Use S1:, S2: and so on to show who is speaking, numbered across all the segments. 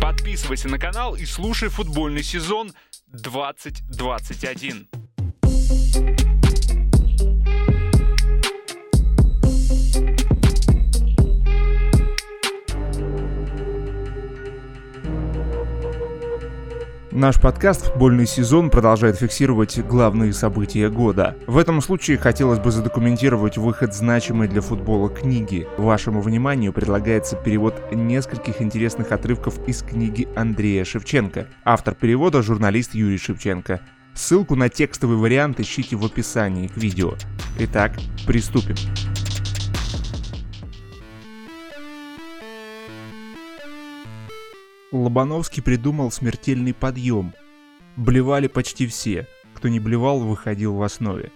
S1: Подписывайся на канал и слушай футбольный сезон 2021.
S2: Наш подкаст «Футбольный сезон» продолжает фиксировать главные события года. В этом случае хотелось бы задокументировать выход значимой для футбола книги. Вашему вниманию предлагается перевод нескольких интересных отрывков из книги Андрея Шевченко. Автор перевода – журналист Юрий Шевченко. Ссылку на текстовый вариант ищите в описании к видео. Итак, приступим. Лобановский придумал смертельный подъем. Блевали почти все, кто не блевал, выходил в основе.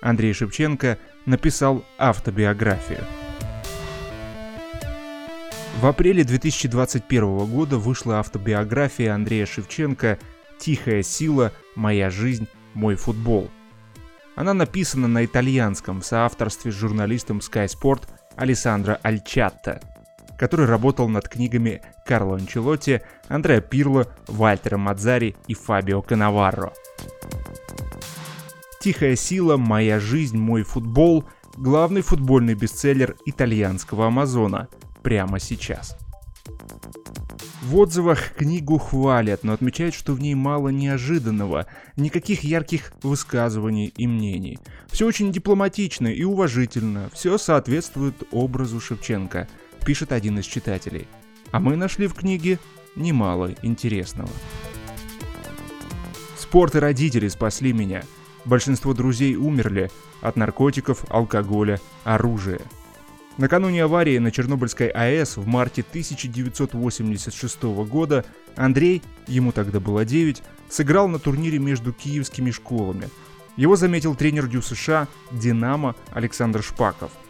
S2: Андрей Шевченко написал автобиографию. В апреле 2021 года вышла автобиография Андрея Шевченко «Тихая сила. Моя жизнь. Мой футбол». Она написана на итальянском в соавторстве с журналистом Sky Sport Алессандро Альчатто – который работал над книгами Карло Анчелотти, Андреа Пирло, Вальтера Мадзари и Фабио Канаварро. «Тихая сила. Моя жизнь. Мой футбол» — главный футбольный бестселлер итальянского Амазона прямо сейчас. В отзывах книгу хвалят, но отмечают, что в ней мало неожиданного, никаких ярких высказываний и мнений. Все очень дипломатично и уважительно, все соответствует образу Шевченко — пишет один из читателей. А мы нашли в книге немало интересного. Спорт и родители спасли меня. Большинство друзей умерли от наркотиков, алкоголя, оружия. Накануне аварии на Чернобыльской АЭС в марте 1986 года Андрей, ему тогда было 9, сыграл на турнире между киевскими школами. Его заметил тренер Дю США «Динамо» Александр Шпаков –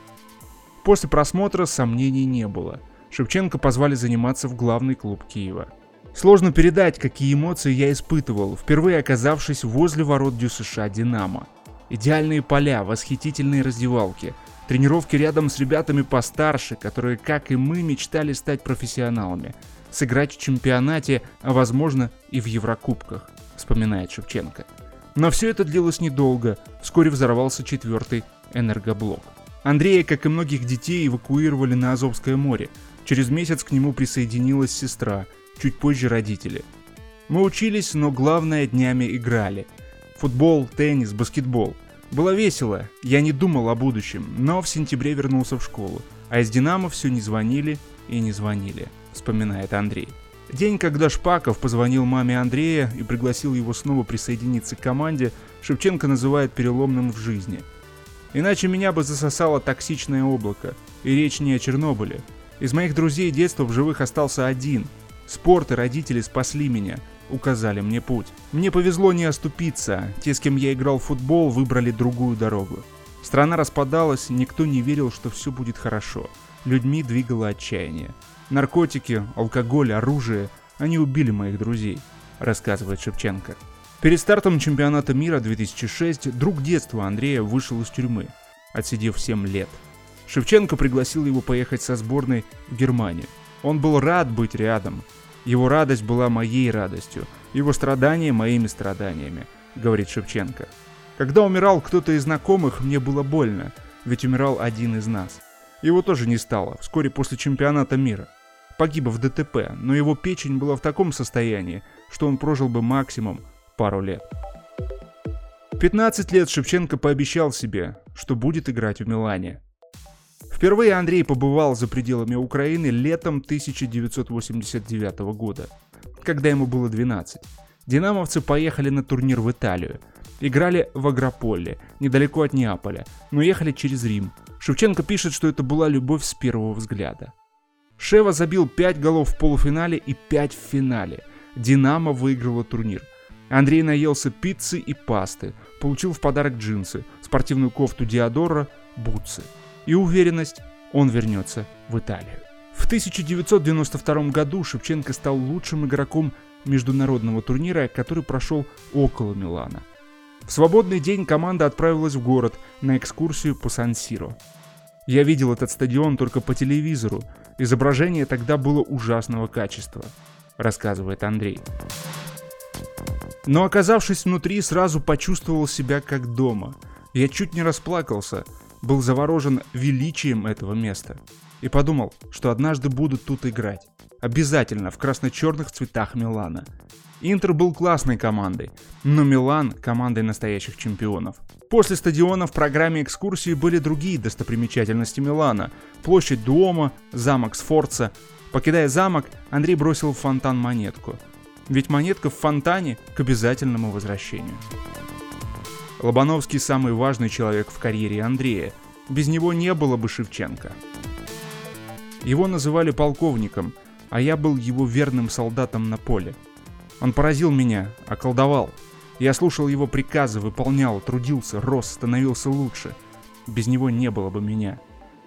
S2: После просмотра сомнений не было. Шевченко позвали заниматься в главный клуб Киева. Сложно передать, какие эмоции я испытывал, впервые оказавшись возле ворот Дю США «Динамо». Идеальные поля, восхитительные раздевалки, тренировки рядом с ребятами постарше, которые, как и мы, мечтали стать профессионалами, сыграть в чемпионате, а возможно и в Еврокубках, вспоминает Шевченко. Но все это длилось недолго, вскоре взорвался четвертый энергоблок. Андрея, как и многих детей, эвакуировали на Азовское море. Через месяц к нему присоединилась сестра, чуть позже родители. Мы учились, но главное днями играли. Футбол, теннис, баскетбол. Было весело, я не думал о будущем, но в сентябре вернулся в школу. А из «Динамо» все не звонили и не звонили, вспоминает Андрей. День, когда Шпаков позвонил маме Андрея и пригласил его снова присоединиться к команде, Шевченко называет переломным в жизни – Иначе меня бы засосало токсичное облако. И речь не о Чернобыле. Из моих друзей детства в живых остался один. Спорт и родители спасли меня, указали мне путь. Мне повезло не оступиться, те, с кем я играл в футбол, выбрали другую дорогу. Страна распадалась, никто не верил, что все будет хорошо. Людьми двигало отчаяние. Наркотики, алкоголь, оружие, они убили моих друзей, рассказывает Шевченко. Перед стартом чемпионата мира 2006 друг детства Андрея вышел из тюрьмы, отсидев 7 лет. Шевченко пригласил его поехать со сборной в Германию. Он был рад быть рядом. Его радость была моей радостью, его страдания моими страданиями, говорит Шевченко. Когда умирал кто-то из знакомых, мне было больно, ведь умирал один из нас. Его тоже не стало, вскоре после чемпионата мира. Погиб в ДТП, но его печень была в таком состоянии, что он прожил бы максимум пару лет. 15 лет Шевченко пообещал себе, что будет играть в Милане. Впервые Андрей побывал за пределами Украины летом 1989 года, когда ему было 12. Динамовцы поехали на турнир в Италию. Играли в Агрополе, недалеко от Неаполя, но ехали через Рим. Шевченко пишет, что это была любовь с первого взгляда. Шева забил 5 голов в полуфинале и 5 в финале. Динамо выиграла турнир. Андрей наелся пиццы и пасты, получил в подарок джинсы, спортивную кофту Диадора, бутсы. И уверенность, он вернется в Италию. В 1992 году Шевченко стал лучшим игроком международного турнира, который прошел около Милана. В свободный день команда отправилась в город на экскурсию по Сан-Сиро. Я видел этот стадион только по телевизору. Изображение тогда было ужасного качества. рассказывает Андрей. Но оказавшись внутри, сразу почувствовал себя как дома. Я чуть не расплакался, был заворожен величием этого места. И подумал, что однажды буду тут играть. Обязательно в красно-черных цветах Милана. Интер был классной командой, но Милан – командой настоящих чемпионов. После стадиона в программе экскурсии были другие достопримечательности Милана. Площадь Дуомо, замок Сфорца. Покидая замок, Андрей бросил в фонтан монетку. Ведь монетка в фонтане к обязательному возвращению. Лобановский самый важный человек в карьере Андрея. Без него не было бы Шевченко. Его называли полковником, а я был его верным солдатом на поле – он поразил меня, околдовал. Я слушал его приказы, выполнял, трудился, рос, становился лучше. Без него не было бы меня.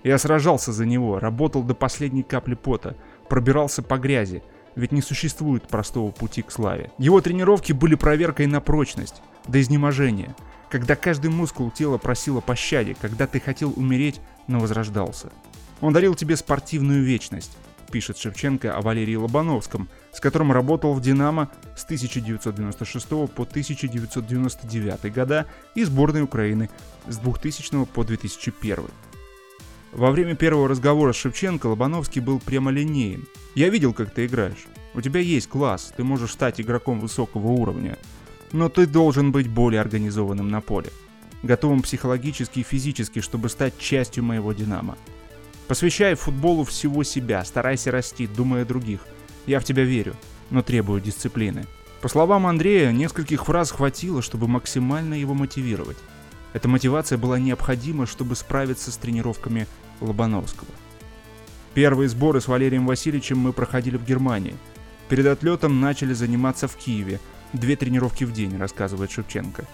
S2: Я сражался за него, работал до последней капли пота, пробирался по грязи, ведь не существует простого пути к славе. Его тренировки были проверкой на прочность, до изнеможения, когда каждый мускул тела просил о пощаде, когда ты хотел умереть, но возрождался. Он дарил тебе спортивную вечность, пишет Шевченко о Валерии Лобановском, с которым работал в «Динамо» с 1996 по 1999 года и сборной Украины с 2000 по 2001. Во время первого разговора с Шевченко Лобановский был прямолинеен. «Я видел, как ты играешь. У тебя есть класс, ты можешь стать игроком высокого уровня. Но ты должен быть более организованным на поле. Готовым психологически и физически, чтобы стать частью моего «Динамо». Посвящай футболу всего себя, старайся расти, думая о других. Я в тебя верю, но требую дисциплины. По словам Андрея, нескольких фраз хватило, чтобы максимально его мотивировать. Эта мотивация была необходима, чтобы справиться с тренировками Лобановского. Первые сборы с Валерием Васильевичем мы проходили в Германии. Перед отлетом начали заниматься в Киеве. Две тренировки в день, рассказывает Шевченко.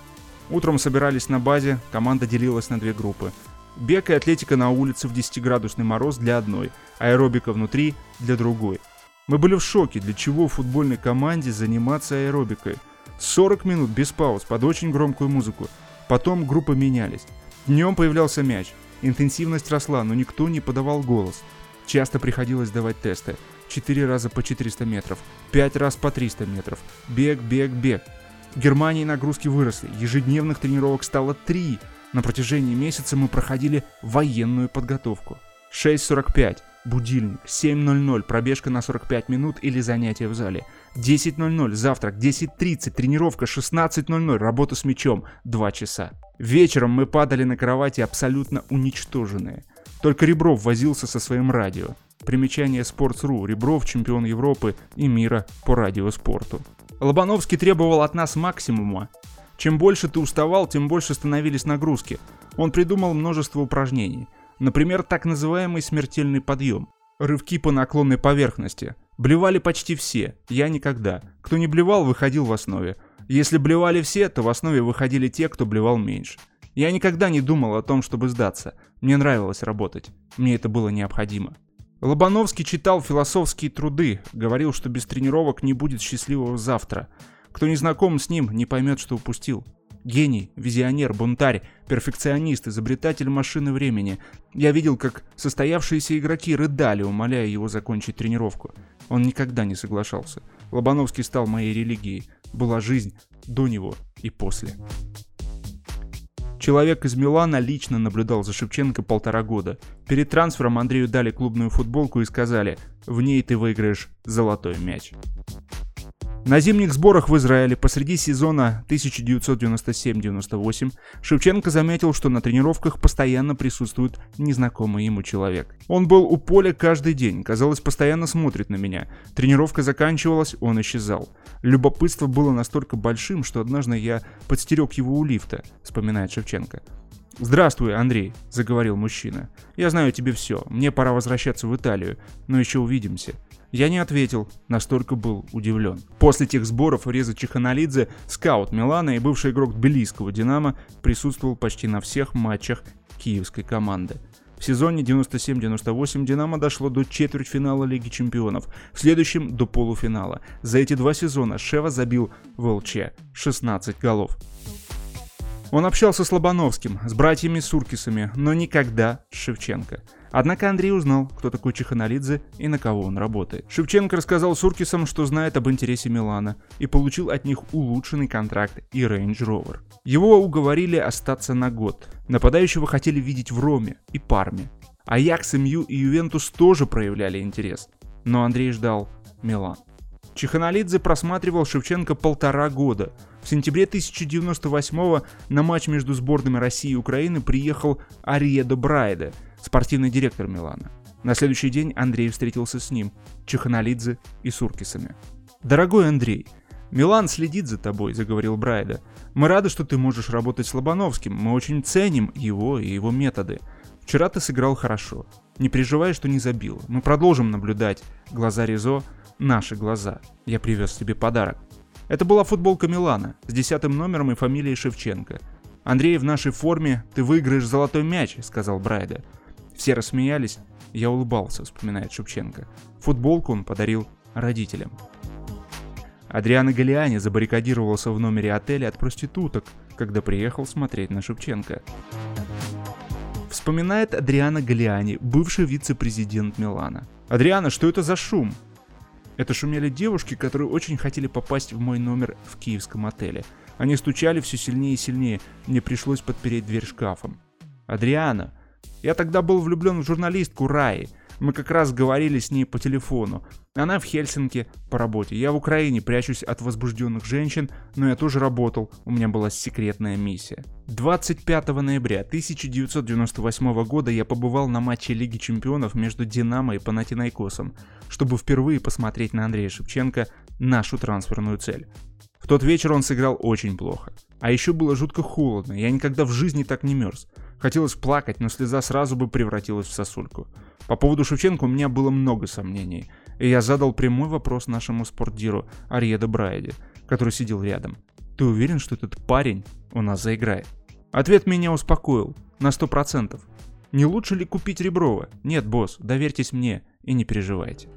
S2: Утром собирались на базе, команда делилась на две группы. Бег и атлетика на улице в 10-градусный мороз для одной, аэробика внутри для другой. Мы были в шоке, для чего футбольной команде заниматься аэробикой. 40 минут без пауз под очень громкую музыку. Потом группы менялись. Днем появлялся мяч. Интенсивность росла, но никто не подавал голос. Часто приходилось давать тесты. 4 раза по 400 метров, 5 раз по 300 метров. Бег, бег, бег. В Германии нагрузки выросли. Ежедневных тренировок стало 3. На протяжении месяца мы проходили военную подготовку. 6.45 – будильник, 7.00 – пробежка на 45 минут или занятие в зале, 10.00 – завтрак, 10.30 – тренировка, 16.00 – работа с мячом, 2 часа. Вечером мы падали на кровати абсолютно уничтоженные. Только Ребров возился со своим радио. Примечание Sports.ru. Ребров – чемпион Европы и мира по радиоспорту. Лобановский требовал от нас максимума, чем больше ты уставал, тем больше становились нагрузки. Он придумал множество упражнений. Например, так называемый смертельный подъем. Рывки по наклонной поверхности. Блевали почти все, я никогда. Кто не блевал, выходил в основе. Если блевали все, то в основе выходили те, кто блевал меньше. Я никогда не думал о том, чтобы сдаться. Мне нравилось работать. Мне это было необходимо. Лобановский читал философские труды, говорил, что без тренировок не будет счастливого завтра. Кто не знаком с ним, не поймет, что упустил. Гений, визионер, бунтарь, перфекционист, изобретатель машины времени. Я видел, как состоявшиеся игроки рыдали, умоляя его закончить тренировку. Он никогда не соглашался. Лобановский стал моей религией. Была жизнь до него и после. Человек из Милана лично наблюдал за Шевченко полтора года. Перед трансфером Андрею дали клубную футболку и сказали «В ней ты выиграешь золотой мяч». На зимних сборах в Израиле посреди сезона 1997-98 Шевченко заметил, что на тренировках постоянно присутствует незнакомый ему человек. Он был у поля каждый день, казалось, постоянно смотрит на меня. Тренировка заканчивалась, он исчезал. Любопытство было настолько большим, что однажды я подстерег его у лифта, вспоминает Шевченко. «Здравствуй, Андрей», — заговорил мужчина. «Я знаю тебе все. Мне пора возвращаться в Италию, но еще увидимся. Я не ответил, настолько был удивлен. После тех сборов Реза Чеханалидзе, скаут Милана и бывший игрок Тбилисского «Динамо» присутствовал почти на всех матчах киевской команды. В сезоне 97-98 «Динамо» дошло до четвертьфинала Лиги Чемпионов, в следующем до полуфинала. За эти два сезона Шева забил в ЛЧ 16 голов. Он общался с Лобановским, с братьями Суркисами, но никогда с Шевченко. Однако Андрей узнал, кто такой Чеханалидзе и на кого он работает. Шевченко рассказал Суркисам, что знает об интересе Милана, и получил от них улучшенный контракт и Range Rover. Его уговорили остаться на год. Нападающего хотели видеть в Роме и Парме. Аякс, МЮ и Ювентус тоже проявляли интерес. Но Андрей ждал Милан. Чеханалидзе просматривал Шевченко полтора года. В сентябре 1098 на матч между сборными России и Украины приехал Ариедо Брайде, спортивный директор Милана. На следующий день Андрей встретился с ним, Чеханалидзе и Суркисами. «Дорогой Андрей, Милан следит за тобой», — заговорил Брайда. «Мы рады, что ты можешь работать с Лобановским. Мы очень ценим его и его методы. Вчера ты сыграл хорошо. Не переживай, что не забил. Мы продолжим наблюдать. Глаза Ризо — наши глаза. Я привез тебе подарок. Это была футболка Милана с десятым номером и фамилией Шевченко. «Андрей, в нашей форме ты выиграешь золотой мяч», — сказал Брайда. Все рассмеялись. Я улыбался, вспоминает Шевченко. Футболку он подарил родителям. Адриано Галиани забаррикадировался в номере отеля от проституток, когда приехал смотреть на Шевченко. Вспоминает Адриано Галиани, бывший вице-президент Милана. «Адриано, что это за шум?» Это шумели девушки, которые очень хотели попасть в мой номер в киевском отеле. Они стучали все сильнее и сильнее, мне пришлось подпереть дверь шкафом. «Адриана, я тогда был влюблен в журналистку Раи. Мы как раз говорили с ней по телефону. Она в Хельсинки по работе. Я в Украине прячусь от возбужденных женщин, но я тоже работал. У меня была секретная миссия. 25 ноября 1998 года я побывал на матче Лиги Чемпионов между Динамо и Панатинайкосом, чтобы впервые посмотреть на Андрея Шевченко нашу трансферную цель. В тот вечер он сыграл очень плохо. А еще было жутко холодно, я никогда в жизни так не мерз. Хотелось плакать, но слеза сразу бы превратилась в сосульку. По поводу Шевченко у меня было много сомнений, и я задал прямой вопрос нашему спортдиру Арьеда Брайде, который сидел рядом. «Ты уверен, что этот парень у нас заиграет?» Ответ меня успокоил, на сто процентов. Не лучше ли купить Реброва? Нет, босс, доверьтесь мне и не переживайте.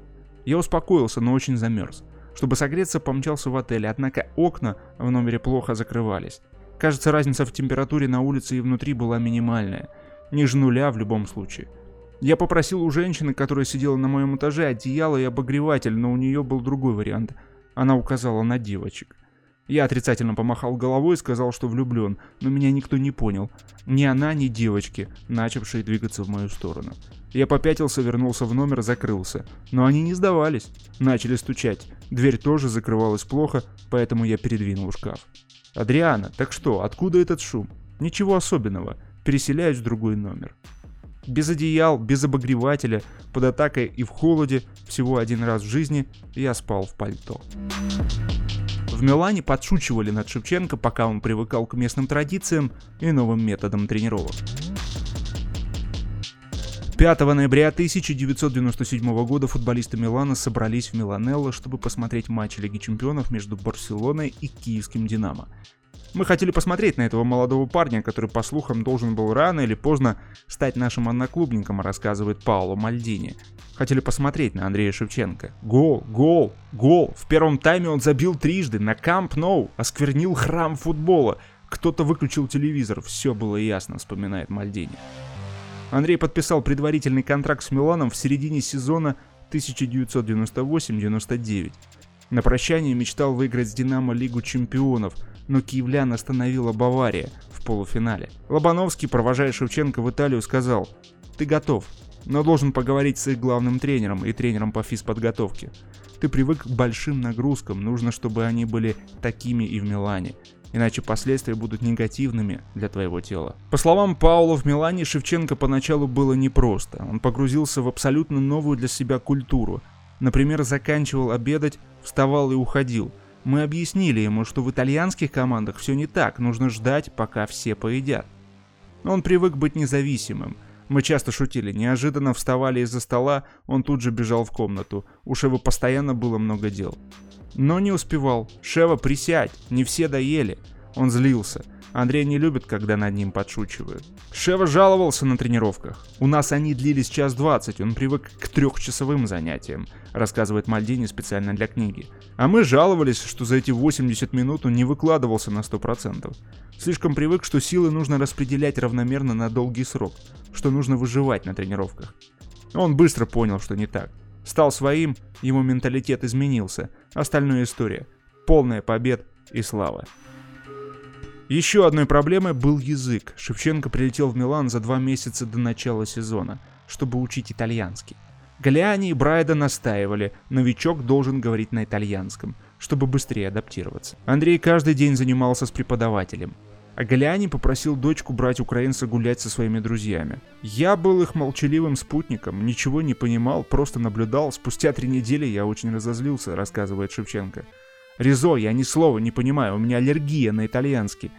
S2: Я успокоился, но очень замерз. Чтобы согреться, помчался в отель, однако окна в номере плохо закрывались. Кажется, разница в температуре на улице и внутри была минимальная. Ниже нуля в любом случае. Я попросил у женщины, которая сидела на моем этаже, одеяло и обогреватель, но у нее был другой вариант. Она указала на девочек. Я отрицательно помахал головой и сказал, что влюблен, но меня никто не понял. Ни она, ни девочки, начавшие двигаться в мою сторону. Я попятился, вернулся в номер, закрылся. Но они не сдавались. Начали стучать. Дверь тоже закрывалась плохо, поэтому я передвинул шкаф. «Адриана, так что, откуда этот шум?» «Ничего особенного. Переселяюсь в другой номер». Без одеял, без обогревателя, под атакой и в холоде, всего один раз в жизни я спал в пальто. В Милане подшучивали над Шевченко, пока он привыкал к местным традициям и новым методам тренировок. 5 ноября 1997 года футболисты Милана собрались в Миланелло, чтобы посмотреть матч Лиги Чемпионов между Барселоной и Киевским Динамо. Мы хотели посмотреть на этого молодого парня, который, по слухам, должен был рано или поздно стать нашим одноклубником, рассказывает Пауло Мальдини. Хотели посмотреть на Андрея Шевченко. Гол, гол, гол. В первом тайме он забил трижды на Камп Ноу, осквернил храм футбола. Кто-то выключил телевизор, все было ясно, вспоминает Мальдини. Андрей подписал предварительный контракт с Миланом в середине сезона 1998-99. На прощание мечтал выиграть с «Динамо» Лигу чемпионов, но киевлян остановила Бавария в полуфинале. Лобановский, провожая Шевченко в Италию, сказал «Ты готов, но должен поговорить с их главным тренером и тренером по физподготовке. Ты привык к большим нагрузкам, нужно, чтобы они были такими и в Милане иначе последствия будут негативными для твоего тела. По словам Паула, в Милане Шевченко поначалу было непросто. Он погрузился в абсолютно новую для себя культуру. Например, заканчивал обедать, вставал и уходил. Мы объяснили ему, что в итальянских командах все не так, нужно ждать, пока все поедят. Он привык быть независимым. Мы часто шутили, неожиданно вставали из-за стола, он тут же бежал в комнату. У Шева постоянно было много дел. Но не успевал. «Шева, присядь, не все доели». Он злился. Андрей не любит, когда над ним подшучивают. Шева жаловался на тренировках. У нас они длились час двадцать, он привык к трехчасовым занятиям, рассказывает Мальдини специально для книги. А мы жаловались, что за эти 80 минут он не выкладывался на 100%. Слишком привык, что силы нужно распределять равномерно на долгий срок, что нужно выживать на тренировках. Он быстро понял, что не так. Стал своим, его менталитет изменился. Остальная история. Полная побед и слава. Еще одной проблемой был язык. Шевченко прилетел в Милан за два месяца до начала сезона, чтобы учить итальянский. Галиани и Брайда настаивали, новичок должен говорить на итальянском, чтобы быстрее адаптироваться. Андрей каждый день занимался с преподавателем. А Галиани попросил дочку брать украинца гулять со своими друзьями. Я был их молчаливым спутником, ничего не понимал, просто наблюдал. Спустя три недели я очень разозлился, рассказывает Шевченко. Ризо, я ни слова не понимаю, у меня аллергия на итальянский.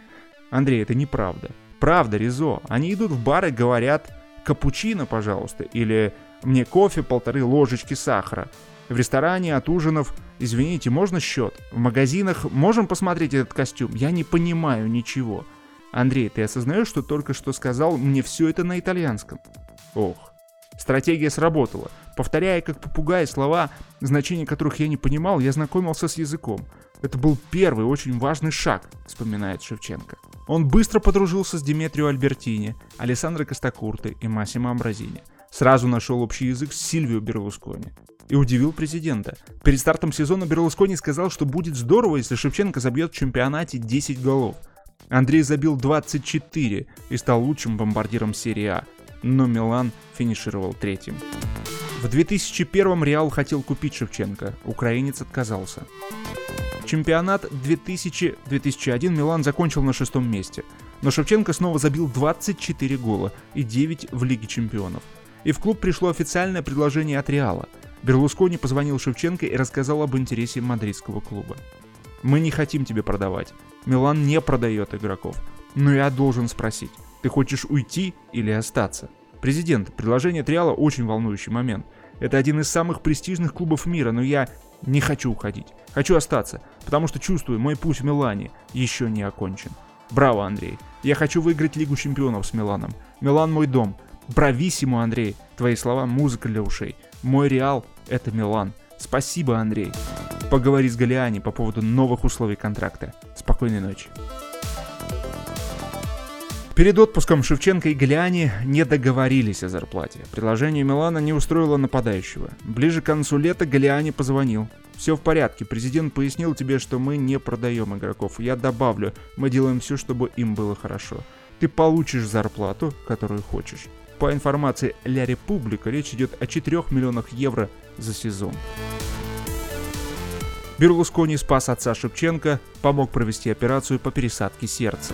S2: Андрей, это неправда. Правда, Ризо. Они идут в бар и говорят «капучино, пожалуйста» или «мне кофе, полторы ложечки сахара». В ресторане от ужинов «извините, можно счет?» В магазинах «можем посмотреть этот костюм?» Я не понимаю ничего. Андрей, ты осознаешь, что только что сказал мне все это на итальянском? Ох. Стратегия сработала. Повторяя как попугай слова, значения которых я не понимал, я знакомился с языком. Это был первый очень важный шаг, вспоминает Шевченко. Он быстро подружился с Диметрио Альбертини, Алессандро Костакурты и Массимо Амбразини. Сразу нашел общий язык с Сильвио Берлускони. И удивил президента. Перед стартом сезона Берлускони сказал, что будет здорово, если Шевченко забьет в чемпионате 10 голов. Андрей забил 24 и стал лучшим бомбардиром серии А но Милан финишировал третьим. В 2001 Реал хотел купить Шевченко, украинец отказался. Чемпионат 2000-2001 Милан закончил на шестом месте, но Шевченко снова забил 24 гола и 9 в Лиге чемпионов. И в клуб пришло официальное предложение от Реала. Берлускони позвонил Шевченко и рассказал об интересе мадридского клуба. «Мы не хотим тебе продавать. Милан не продает игроков. Но я должен спросить, ты хочешь уйти или остаться? Президент, предложение Триала очень волнующий момент. Это один из самых престижных клубов мира, но я не хочу уходить. Хочу остаться, потому что чувствую, мой путь в Милане еще не окончен. Браво, Андрей. Я хочу выиграть Лигу чемпионов с Миланом. Милан мой дом. Брависсимо, Андрей. Твои слова музыка для ушей. Мой Реал — это Милан. Спасибо, Андрей. Поговори с Галиани по поводу новых условий контракта. Спокойной ночи. Перед отпуском Шевченко и Галиани не договорились о зарплате. Предложение Милана не устроило нападающего. Ближе к концу лета Галиани позвонил. «Все в порядке. Президент пояснил тебе, что мы не продаем игроков. Я добавлю, мы делаем все, чтобы им было хорошо. Ты получишь зарплату, которую хочешь». По информации Ля Република, речь идет о 4 миллионах евро за сезон. Берлускони спас отца Шевченко, помог провести операцию по пересадке сердца.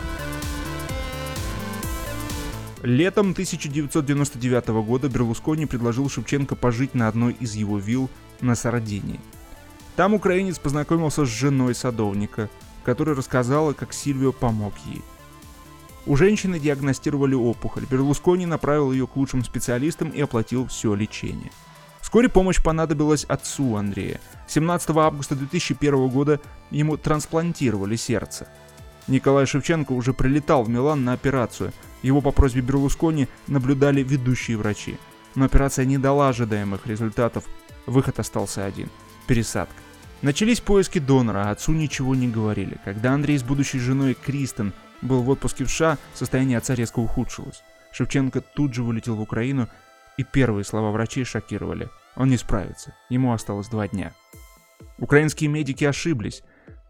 S2: Летом 1999 года Берлускони предложил Шевченко пожить на одной из его вилл на Сардинии. Там украинец познакомился с женой садовника, которая рассказала, как Сильвио помог ей. У женщины диагностировали опухоль. Берлускони направил ее к лучшим специалистам и оплатил все лечение. Вскоре помощь понадобилась отцу Андрея. 17 августа 2001 года ему трансплантировали сердце. Николай Шевченко уже прилетал в Милан на операцию, его по просьбе Берлускони наблюдали ведущие врачи. Но операция не дала ожидаемых результатов. Выход остался один – пересадка. Начались поиски донора, а отцу ничего не говорили. Когда Андрей с будущей женой Кристен был в отпуске в США, состояние отца резко ухудшилось. Шевченко тут же вылетел в Украину, и первые слова врачей шокировали. Он не справится, ему осталось два дня. Украинские медики ошиблись.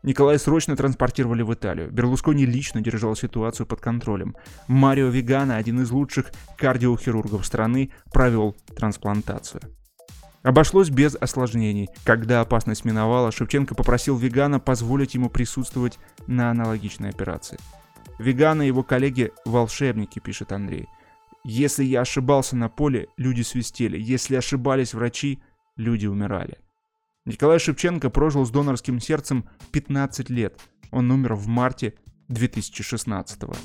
S2: Николая срочно транспортировали в Италию. Берлускони лично держал ситуацию под контролем. Марио Вегана, один из лучших кардиохирургов страны, провел трансплантацию. Обошлось без осложнений. Когда опасность миновала, Шевченко попросил Вегана позволить ему присутствовать на аналогичной операции. Вегана и его коллеги – волшебники, пишет Андрей. Если я ошибался на поле, люди свистели. Если ошибались врачи, люди умирали. Николай Шевченко прожил с донорским сердцем 15 лет. Он умер в марте 2016 -го.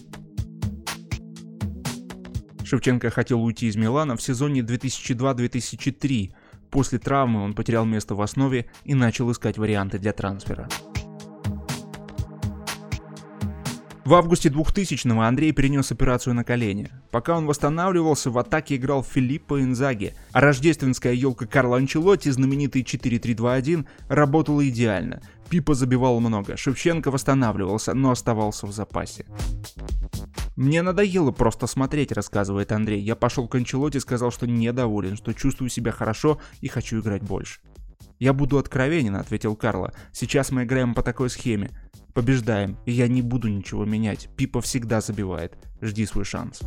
S2: Шевченко хотел уйти из Милана в сезоне 2002-2003. После травмы он потерял место в основе и начал искать варианты для трансфера. В августе 2000-го Андрей перенес операцию на колени. Пока он восстанавливался, в атаке играл Филиппо Инзаги, а рождественская елка Карла Анчелотти, знаменитый 4-3-2-1, работала идеально. Пипа забивал много, Шевченко восстанавливался, но оставался в запасе. «Мне надоело просто смотреть», — рассказывает Андрей. «Я пошел к Анчелотти и сказал, что недоволен, что чувствую себя хорошо и хочу играть больше». «Я буду откровенен», — ответил Карло. «Сейчас мы играем по такой схеме. Побеждаем, и я не буду ничего менять. Пипа всегда забивает. Жди свой шанс.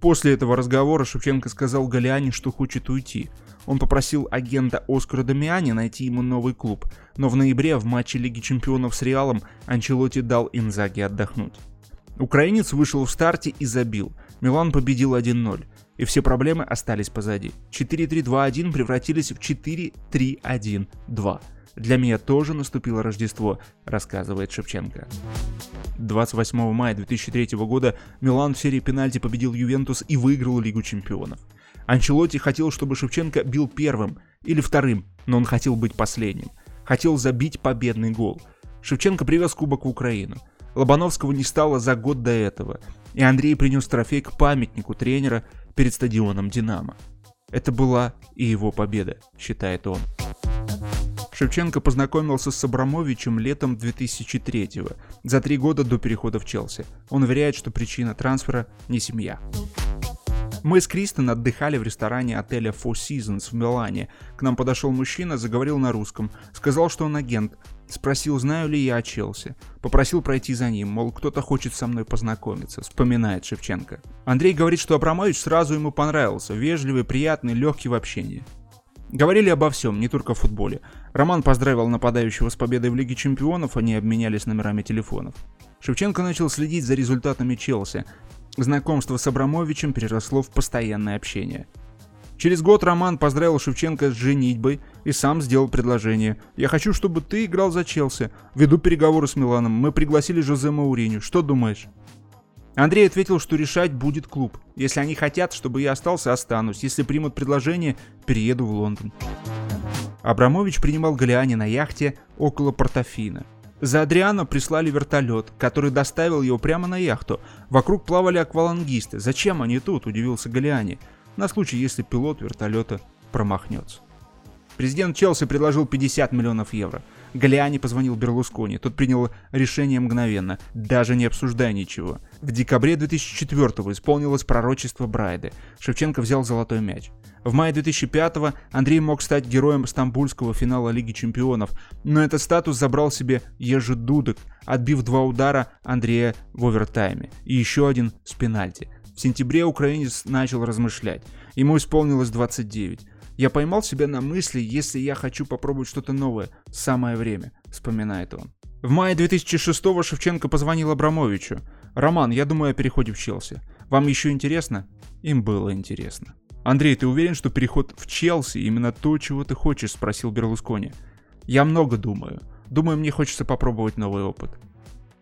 S2: После этого разговора Шевченко сказал Галиане, что хочет уйти. Он попросил агента Оскара Дамиани найти ему новый клуб, но в ноябре в матче Лиги Чемпионов с Реалом Анчелоти дал Инзаги отдохнуть. Украинец вышел в старте и забил. Милан победил 1-0. И все проблемы остались позади. 4-3-2-1 превратились в 4-3-1-2. Для меня тоже наступило Рождество, рассказывает Шевченко. 28 мая 2003 года Милан в серии пенальти победил Ювентус и выиграл Лигу чемпионов. Анчелотти хотел, чтобы Шевченко бил первым или вторым, но он хотел быть последним. Хотел забить победный гол. Шевченко привез кубок в Украину. Лобановского не стало за год до этого, и Андрей принес трофей к памятнику тренера перед стадионом «Динамо». Это была и его победа, считает он. Шевченко познакомился с Абрамовичем летом 2003-го, за три года до перехода в Челси. Он уверяет, что причина трансфера не семья. Мы с Кристен отдыхали в ресторане отеля Four Seasons в Милане. К нам подошел мужчина, заговорил на русском. Сказал, что он агент. Спросил, знаю ли я о Челси. Попросил пройти за ним, мол, кто-то хочет со мной познакомиться, вспоминает Шевченко. Андрей говорит, что Абрамович сразу ему понравился. Вежливый, приятный, легкий в общении. Говорили обо всем, не только о футболе. Роман поздравил нападающего с победой в Лиге Чемпионов, они обменялись номерами телефонов. Шевченко начал следить за результатами Челси. Знакомство с Абрамовичем переросло в постоянное общение. Через год Роман поздравил Шевченко с женитьбой и сам сделал предложение. «Я хочу, чтобы ты играл за Челси. Веду переговоры с Миланом. Мы пригласили Жозе Мауриню. Что думаешь?» Андрей ответил, что решать будет клуб. Если они хотят, чтобы я остался, останусь. Если примут предложение, перееду в Лондон. Абрамович принимал Галиани на яхте около Портофино. За Адриано прислали вертолет, который доставил его прямо на яхту. Вокруг плавали аквалангисты. Зачем они тут, удивился Галиани. На случай, если пилот вертолета промахнется. Президент Челси предложил 50 миллионов евро. Галиани позвонил Берлускони. Тот принял решение мгновенно, даже не обсуждая ничего. В декабре 2004 исполнилось пророчество Брайды. Шевченко взял золотой мяч. В мае 2005 Андрей мог стать героем стамбульского финала Лиги Чемпионов, но этот статус забрал себе Ежи Дудок, отбив два удара Андрея в овертайме и еще один с пенальти. В сентябре украинец начал размышлять. Ему исполнилось 29. Я поймал себя на мысли, если я хочу попробовать что-то новое, самое время, вспоминает он. В мае 2006-го Шевченко позвонил Абрамовичу. «Роман, я думаю о переходе в Челси. Вам еще интересно?» Им было интересно. «Андрей, ты уверен, что переход в Челси именно то, чего ты хочешь?» – спросил Берлускони. «Я много думаю. Думаю, мне хочется попробовать новый опыт».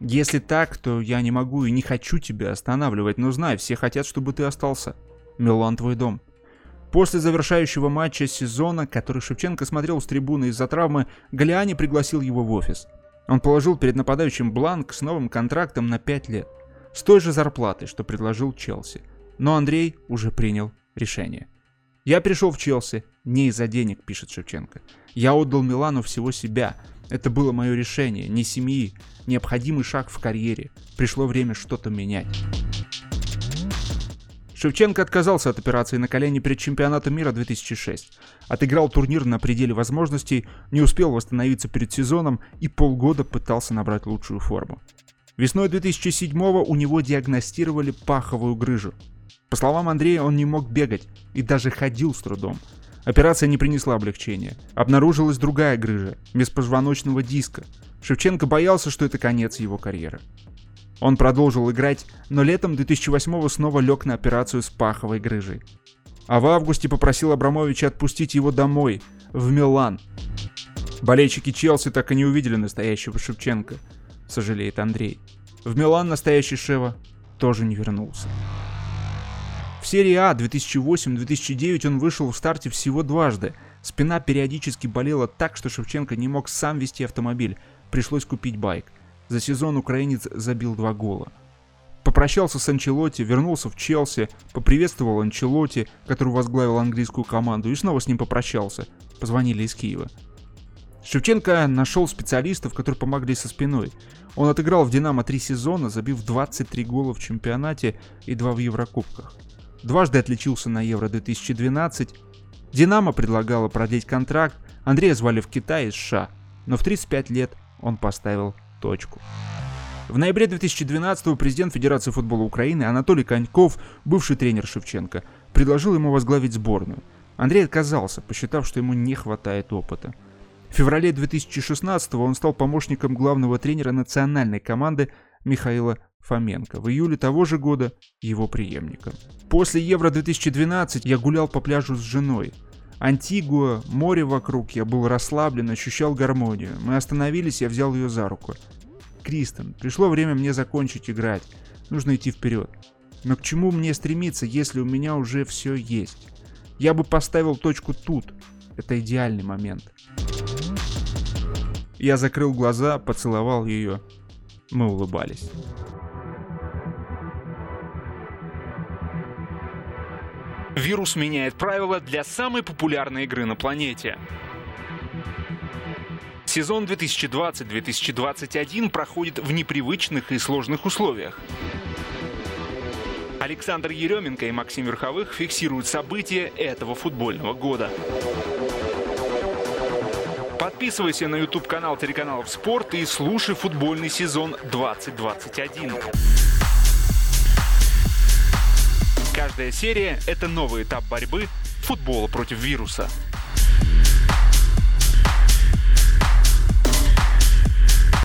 S2: «Если так, то я не могу и не хочу тебя останавливать, но знай, все хотят, чтобы ты остался. Милан твой дом». После завершающего матча сезона, который Шевченко смотрел с трибуны из-за травмы, Галиани пригласил его в офис. Он положил перед нападающим бланк с новым контрактом на 5 лет, с той же зарплатой, что предложил Челси. Но Андрей уже принял решение. «Я пришел в Челси не из-за денег», — пишет Шевченко. «Я отдал Милану всего себя. Это было мое решение, не семьи. Необходимый шаг в карьере. Пришло время что-то менять». Шевченко отказался от операции на колени перед чемпионатом мира 2006. Отыграл турнир на пределе возможностей, не успел восстановиться перед сезоном и полгода пытался набрать лучшую форму. Весной 2007 у него диагностировали паховую грыжу. По словам Андрея, он не мог бегать и даже ходил с трудом. Операция не принесла облегчения. Обнаружилась другая грыжа, межпозвоночного диска. Шевченко боялся, что это конец его карьеры. Он продолжил играть, но летом 2008 снова лег на операцию с паховой грыжей. А в августе попросил Абрамовича отпустить его домой, в Милан. Болельщики Челси так и не увидели настоящего Шевченко, сожалеет Андрей. В Милан настоящий Шева тоже не вернулся. В серии А 2008-2009 он вышел в старте всего дважды. Спина периодически болела так, что Шевченко не мог сам вести автомобиль. Пришлось купить байк. За сезон украинец забил два гола. Попрощался с Анчелоти, вернулся в Челси, поприветствовал Анчелоти, который возглавил английскую команду, и снова с ним попрощался. Позвонили из Киева. Шевченко нашел специалистов, которые помогли со спиной. Он отыграл в «Динамо» три сезона, забив 23 гола в чемпионате и два в Еврокубках. Дважды отличился на Евро-2012. «Динамо» предлагала продлить контракт, Андрея звали в Китай из США, но в 35 лет он поставил точку. В ноябре 2012 президент Федерации футбола Украины Анатолий Коньков, бывший тренер Шевченко, предложил ему возглавить сборную. Андрей отказался, посчитав, что ему не хватает опыта. В феврале 2016 он стал помощником главного тренера национальной команды Михаила Фоменко. В июле того же года его преемником. После Евро-2012 я гулял по пляжу с женой. Антигуа, море вокруг, я был расслаблен, ощущал гармонию. Мы остановились, я взял ее за руку. Кристен, пришло время мне закончить играть. Нужно идти вперед. Но к чему мне стремиться, если у меня уже все есть? Я бы поставил точку тут. Это идеальный момент. Я закрыл глаза, поцеловал ее. Мы улыбались.
S1: Вирус меняет правила для самой популярной игры на планете. Сезон 2020-2021 проходит в непривычных и сложных условиях. Александр Еременко и Максим Верховых фиксируют события этого футбольного года. Подписывайся на YouTube-канал телеканалов «Спорт» и слушай футбольный сезон 2021. Каждая серия – это новый этап борьбы футбола против вируса –